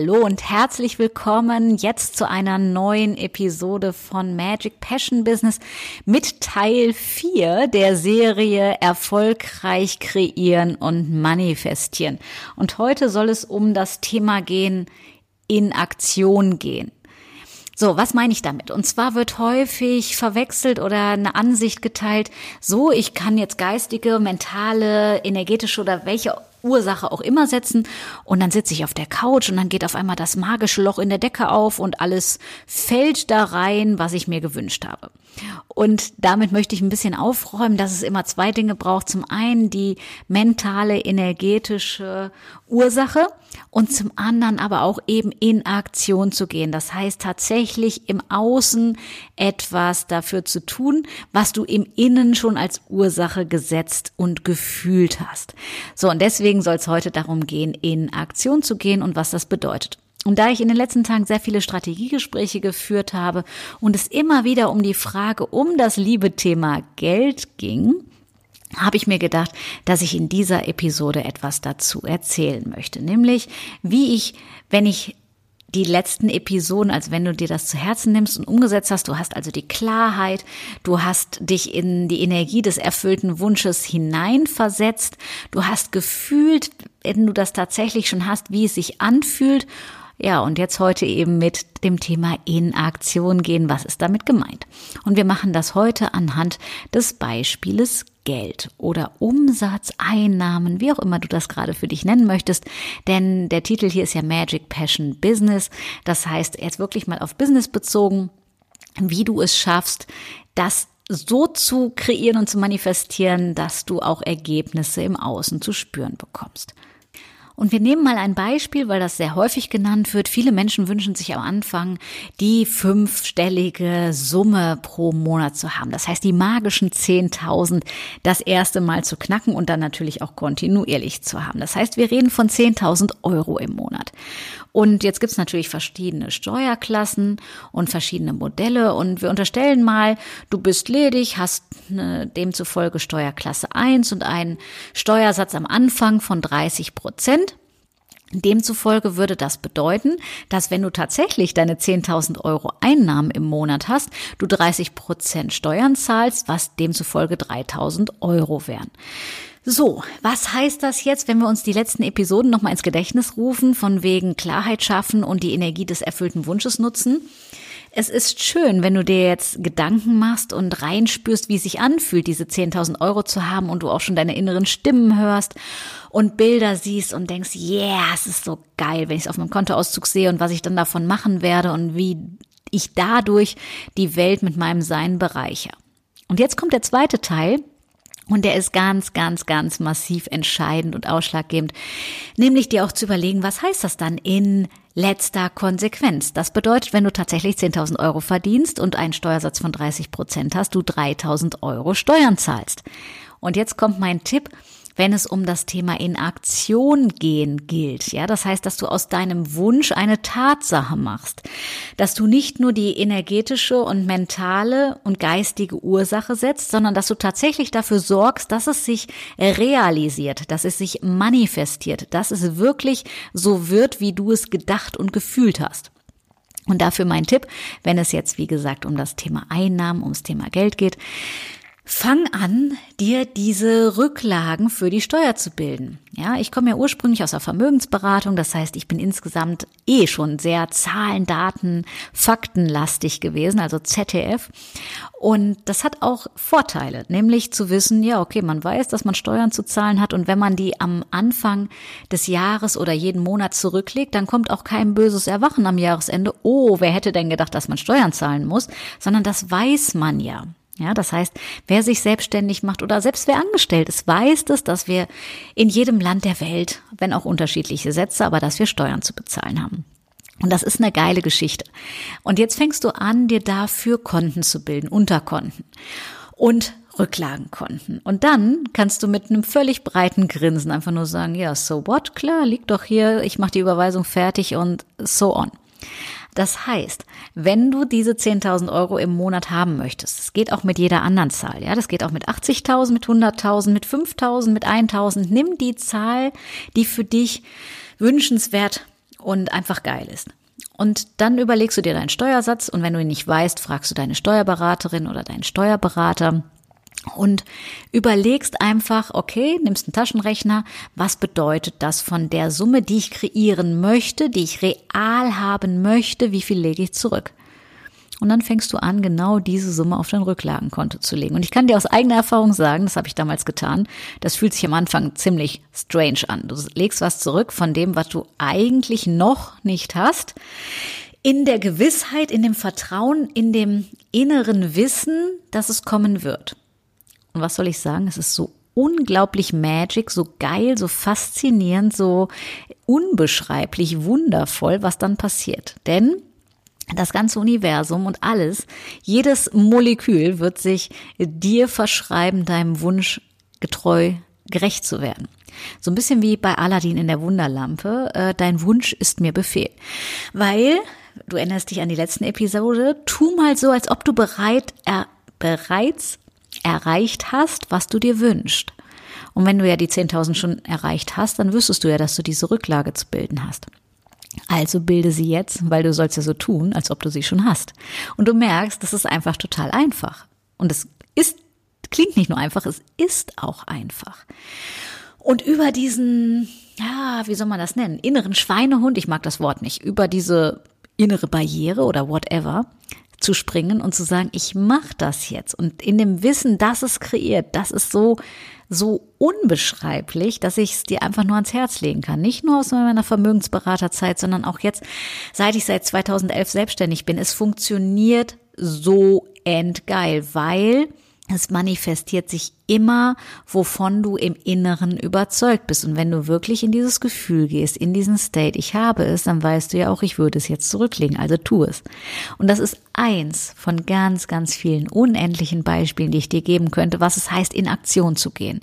Hallo und herzlich willkommen jetzt zu einer neuen Episode von Magic Passion Business mit Teil 4 der Serie Erfolgreich kreieren und manifestieren. Und heute soll es um das Thema gehen, in Aktion gehen. So, was meine ich damit? Und zwar wird häufig verwechselt oder eine Ansicht geteilt, so, ich kann jetzt geistige, mentale, energetische oder welche Ursache auch immer setzen und dann sitze ich auf der Couch und dann geht auf einmal das magische Loch in der Decke auf und alles fällt da rein, was ich mir gewünscht habe. Und damit möchte ich ein bisschen aufräumen, dass es immer zwei Dinge braucht. Zum einen die mentale, energetische Ursache und zum anderen aber auch eben in Aktion zu gehen. Das heißt tatsächlich im Außen etwas dafür zu tun, was du im Innen schon als Ursache gesetzt und gefühlt hast. So, und deswegen soll es heute darum gehen, in Aktion zu gehen und was das bedeutet. Und da ich in den letzten Tagen sehr viele Strategiegespräche geführt habe und es immer wieder um die Frage um das liebe Thema Geld ging, habe ich mir gedacht, dass ich in dieser Episode etwas dazu erzählen möchte. Nämlich, wie ich, wenn ich die letzten Episoden, als wenn du dir das zu Herzen nimmst und umgesetzt hast. Du hast also die Klarheit, du hast dich in die Energie des erfüllten Wunsches hineinversetzt, du hast gefühlt, wenn du das tatsächlich schon hast, wie es sich anfühlt ja, und jetzt heute eben mit dem Thema in Aktion gehen. Was ist damit gemeint? Und wir machen das heute anhand des Beispieles Geld oder Umsatz, Einnahmen, wie auch immer du das gerade für dich nennen möchtest. Denn der Titel hier ist ja Magic Passion Business. Das heißt, jetzt wirklich mal auf Business bezogen, wie du es schaffst, das so zu kreieren und zu manifestieren, dass du auch Ergebnisse im Außen zu spüren bekommst. Und wir nehmen mal ein Beispiel, weil das sehr häufig genannt wird. Viele Menschen wünschen sich am Anfang die fünfstellige Summe pro Monat zu haben. Das heißt, die magischen 10.000 das erste Mal zu knacken und dann natürlich auch kontinuierlich zu haben. Das heißt, wir reden von 10.000 Euro im Monat. Und jetzt gibt's natürlich verschiedene Steuerklassen und verschiedene Modelle. Und wir unterstellen mal, du bist ledig, hast eine, demzufolge Steuerklasse 1 und einen Steuersatz am Anfang von 30 Prozent. Demzufolge würde das bedeuten, dass wenn du tatsächlich deine 10.000 Euro Einnahmen im Monat hast, du 30 Prozent Steuern zahlst, was demzufolge 3.000 Euro wären. So, was heißt das jetzt, wenn wir uns die letzten Episoden nochmal ins Gedächtnis rufen, von wegen Klarheit schaffen und die Energie des erfüllten Wunsches nutzen? Es ist schön, wenn du dir jetzt Gedanken machst und reinspürst, wie es sich anfühlt, diese 10.000 Euro zu haben und du auch schon deine inneren Stimmen hörst und Bilder siehst und denkst, yeah, es ist so geil, wenn ich es auf meinem Kontoauszug sehe und was ich dann davon machen werde und wie ich dadurch die Welt mit meinem Sein bereichere. Und jetzt kommt der zweite Teil, und der ist ganz, ganz, ganz massiv entscheidend und ausschlaggebend. Nämlich dir auch zu überlegen, was heißt das dann in letzter Konsequenz? Das bedeutet, wenn du tatsächlich 10.000 Euro verdienst und einen Steuersatz von 30 Prozent hast, du 3.000 Euro Steuern zahlst. Und jetzt kommt mein Tipp wenn es um das Thema in Aktion gehen gilt. Ja, das heißt, dass du aus deinem Wunsch eine Tatsache machst, dass du nicht nur die energetische und mentale und geistige Ursache setzt, sondern dass du tatsächlich dafür sorgst, dass es sich realisiert, dass es sich manifestiert, dass es wirklich so wird, wie du es gedacht und gefühlt hast. Und dafür mein Tipp, wenn es jetzt, wie gesagt, um das Thema Einnahmen, ums Thema Geld geht, Fang an, dir diese Rücklagen für die Steuer zu bilden. Ja, ich komme ja ursprünglich aus der Vermögensberatung, das heißt, ich bin insgesamt eh schon sehr Zahlen, Daten, Faktenlastig gewesen, also ZDF. Und das hat auch Vorteile, nämlich zu wissen, ja, okay, man weiß, dass man Steuern zu zahlen hat und wenn man die am Anfang des Jahres oder jeden Monat zurücklegt, dann kommt auch kein böses Erwachen am Jahresende. Oh, wer hätte denn gedacht, dass man Steuern zahlen muss, sondern das weiß man ja. Ja, das heißt, wer sich selbstständig macht oder selbst wer angestellt ist, weiß es, dass wir in jedem Land der Welt, wenn auch unterschiedliche Sätze, aber dass wir Steuern zu bezahlen haben. Und das ist eine geile Geschichte. Und jetzt fängst du an, dir dafür Konten zu bilden, Unterkonten und Rücklagenkonten. Und dann kannst du mit einem völlig breiten Grinsen einfach nur sagen, ja, so what, klar, liegt doch hier, ich mache die Überweisung fertig und so on. Das heißt, wenn du diese 10.000 Euro im Monat haben möchtest, das geht auch mit jeder anderen Zahl, ja, das geht auch mit 80.000, mit 100.000, mit 5.000, mit 1.000, nimm die Zahl, die für dich wünschenswert und einfach geil ist. Und dann überlegst du dir deinen Steuersatz und wenn du ihn nicht weißt, fragst du deine Steuerberaterin oder deinen Steuerberater und überlegst einfach, okay, nimmst einen Taschenrechner, was bedeutet das von der Summe, die ich kreieren möchte, die ich real haben möchte, wie viel lege ich zurück? Und dann fängst du an, genau diese Summe auf dein Rücklagenkonto zu legen. Und ich kann dir aus eigener Erfahrung sagen, das habe ich damals getan, das fühlt sich am Anfang ziemlich strange an. Du legst was zurück von dem, was du eigentlich noch nicht hast, in der Gewissheit, in dem Vertrauen, in dem inneren Wissen, dass es kommen wird. Und was soll ich sagen? Es ist so unglaublich magic, so geil, so faszinierend, so unbeschreiblich wundervoll, was dann passiert. Denn das ganze Universum und alles, jedes Molekül wird sich dir verschreiben, deinem Wunsch getreu gerecht zu werden. So ein bisschen wie bei Aladdin in der Wunderlampe, äh, dein Wunsch ist mir Befehl. Weil, du erinnerst dich an die letzten Episode, tu mal so, als ob du bereit, er, bereits erreicht hast, was du dir wünschst. Und wenn du ja die 10.000 schon erreicht hast, dann wüsstest du ja, dass du diese Rücklage zu bilden hast. Also bilde sie jetzt, weil du sollst ja so tun, als ob du sie schon hast. Und du merkst, das ist einfach total einfach. Und es ist, klingt nicht nur einfach, es ist auch einfach. Und über diesen, ja, wie soll man das nennen? Inneren Schweinehund, ich mag das Wort nicht, über diese innere Barriere oder whatever, zu springen und zu sagen, ich mache das jetzt. Und in dem Wissen, dass es kreiert, das ist so, so unbeschreiblich, dass ich es dir einfach nur ans Herz legen kann. Nicht nur aus meiner Vermögensberaterzeit, sondern auch jetzt, seit ich seit 2011 selbstständig bin. Es funktioniert so endgeil, weil es manifestiert sich immer, wovon du im Inneren überzeugt bist. Und wenn du wirklich in dieses Gefühl gehst, in diesen State, ich habe es, dann weißt du ja auch, ich würde es jetzt zurücklegen. Also tu es. Und das ist eins von ganz, ganz vielen unendlichen Beispielen, die ich dir geben könnte, was es heißt, in Aktion zu gehen.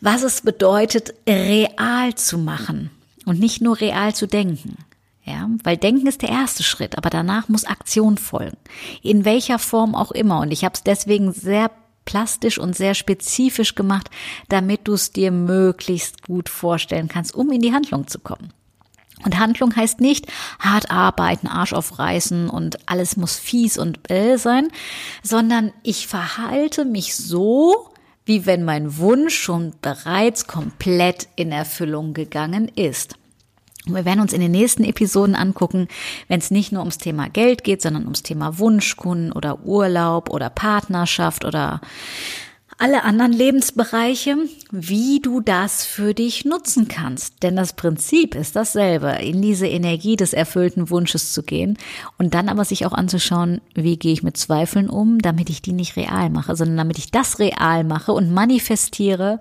Was es bedeutet, real zu machen und nicht nur real zu denken. Ja, weil Denken ist der erste Schritt, aber danach muss Aktion folgen. In welcher Form auch immer. Und ich habe es deswegen sehr plastisch und sehr spezifisch gemacht, damit du es dir möglichst gut vorstellen kannst, um in die Handlung zu kommen. Und Handlung heißt nicht hart arbeiten, Arsch aufreißen und alles muss fies und äh sein, sondern ich verhalte mich so, wie wenn mein Wunsch schon bereits komplett in Erfüllung gegangen ist. Und wir werden uns in den nächsten Episoden angucken, wenn es nicht nur ums Thema Geld geht, sondern ums Thema Wunschkunden oder Urlaub oder Partnerschaft oder alle anderen Lebensbereiche, wie du das für dich nutzen kannst. Denn das Prinzip ist dasselbe, in diese Energie des erfüllten Wunsches zu gehen und dann aber sich auch anzuschauen, wie gehe ich mit Zweifeln um, damit ich die nicht real mache, sondern damit ich das real mache und manifestiere,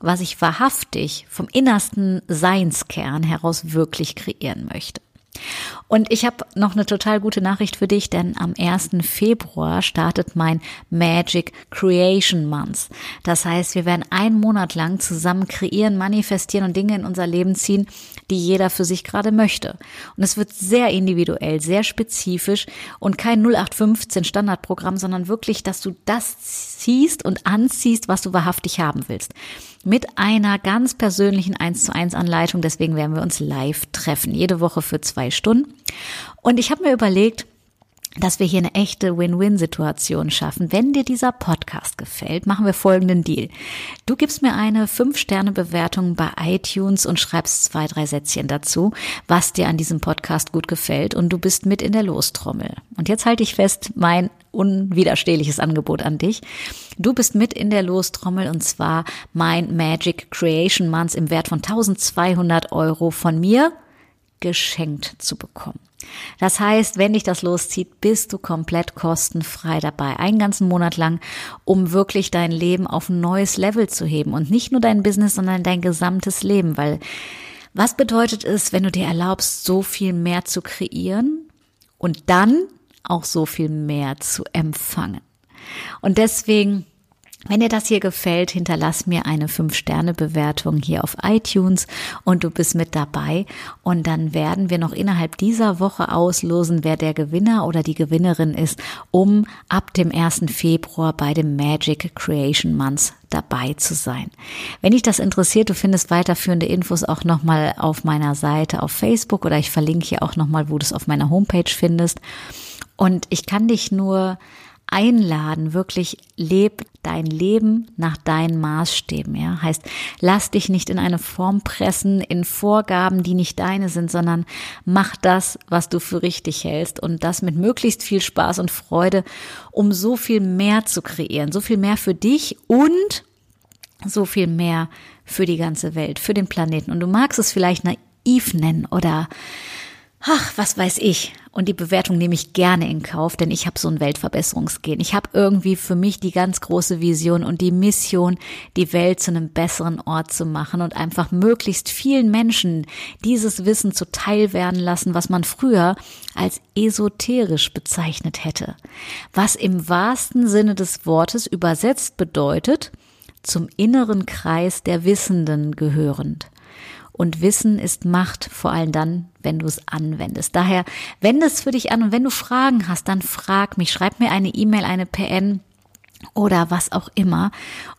was ich wahrhaftig vom innersten Seinskern heraus wirklich kreieren möchte. Und ich habe noch eine total gute Nachricht für dich, denn am 1. Februar startet mein Magic Creation Month. Das heißt, wir werden einen Monat lang zusammen kreieren, manifestieren und Dinge in unser Leben ziehen, die jeder für sich gerade möchte. Und es wird sehr individuell, sehr spezifisch und kein 0815 Standardprogramm, sondern wirklich, dass du das ziehst und anziehst, was du wahrhaftig haben willst. Mit einer ganz persönlichen 1 zu 1 Anleitung. Deswegen werden wir uns live treffen. Jede Woche für zwei Stunden. Und ich habe mir überlegt, dass wir hier eine echte Win-Win-Situation schaffen. Wenn dir dieser Podcast gefällt, machen wir folgenden Deal. Du gibst mir eine 5-Sterne-Bewertung bei iTunes und schreibst zwei, drei Sätzchen dazu, was dir an diesem Podcast gut gefällt und du bist mit in der Lostrommel. Und jetzt halte ich fest, mein unwiderstehliches Angebot an dich. Du bist mit in der Lostrommel und zwar mein Magic Creation Month im Wert von 1200 Euro von mir geschenkt zu bekommen. Das heißt, wenn dich das loszieht, bist du komplett kostenfrei dabei, einen ganzen Monat lang, um wirklich dein Leben auf ein neues Level zu heben und nicht nur dein Business, sondern dein gesamtes Leben, weil was bedeutet es, wenn du dir erlaubst, so viel mehr zu kreieren und dann auch so viel mehr zu empfangen? Und deswegen wenn dir das hier gefällt, hinterlass mir eine 5-Sterne-Bewertung hier auf iTunes und du bist mit dabei. Und dann werden wir noch innerhalb dieser Woche auslosen, wer der Gewinner oder die Gewinnerin ist, um ab dem 1. Februar bei dem Magic Creation Month dabei zu sein. Wenn dich das interessiert, du findest weiterführende Infos auch nochmal auf meiner Seite auf Facebook oder ich verlinke hier auch nochmal, wo du es auf meiner Homepage findest. Und ich kann dich nur einladen, wirklich leb dein Leben nach deinen Maßstäben, ja. Heißt, lass dich nicht in eine Form pressen, in Vorgaben, die nicht deine sind, sondern mach das, was du für richtig hältst und das mit möglichst viel Spaß und Freude, um so viel mehr zu kreieren, so viel mehr für dich und so viel mehr für die ganze Welt, für den Planeten. Und du magst es vielleicht naiv nennen oder ach, was weiß ich. Und die Bewertung nehme ich gerne in Kauf, denn ich habe so ein Weltverbesserungsgehen. Ich habe irgendwie für mich die ganz große Vision und die Mission, die Welt zu einem besseren Ort zu machen und einfach möglichst vielen Menschen dieses Wissen zuteil werden lassen, was man früher als esoterisch bezeichnet hätte. Was im wahrsten Sinne des Wortes übersetzt bedeutet, zum inneren Kreis der Wissenden gehörend. Und Wissen ist Macht, vor allem dann, wenn du es anwendest. Daher wende es für dich an und wenn du Fragen hast, dann frag mich, schreib mir eine E-Mail, eine PN oder was auch immer.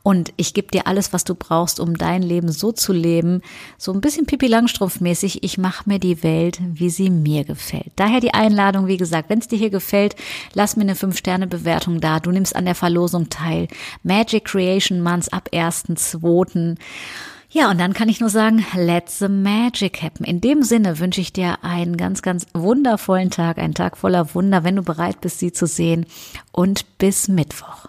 Und ich gebe dir alles, was du brauchst, um dein Leben so zu leben, so ein bisschen Pipi Langstrumpf-mäßig. Ich mache mir die Welt, wie sie mir gefällt. Daher die Einladung, wie gesagt, wenn es dir hier gefällt, lass mir eine 5-Sterne-Bewertung da. Du nimmst an der Verlosung teil. Magic Creation Months ab 1.2. Ja, und dann kann ich nur sagen, let the magic happen. In dem Sinne wünsche ich dir einen ganz, ganz wundervollen Tag, einen Tag voller Wunder, wenn du bereit bist, sie zu sehen. Und bis Mittwoch.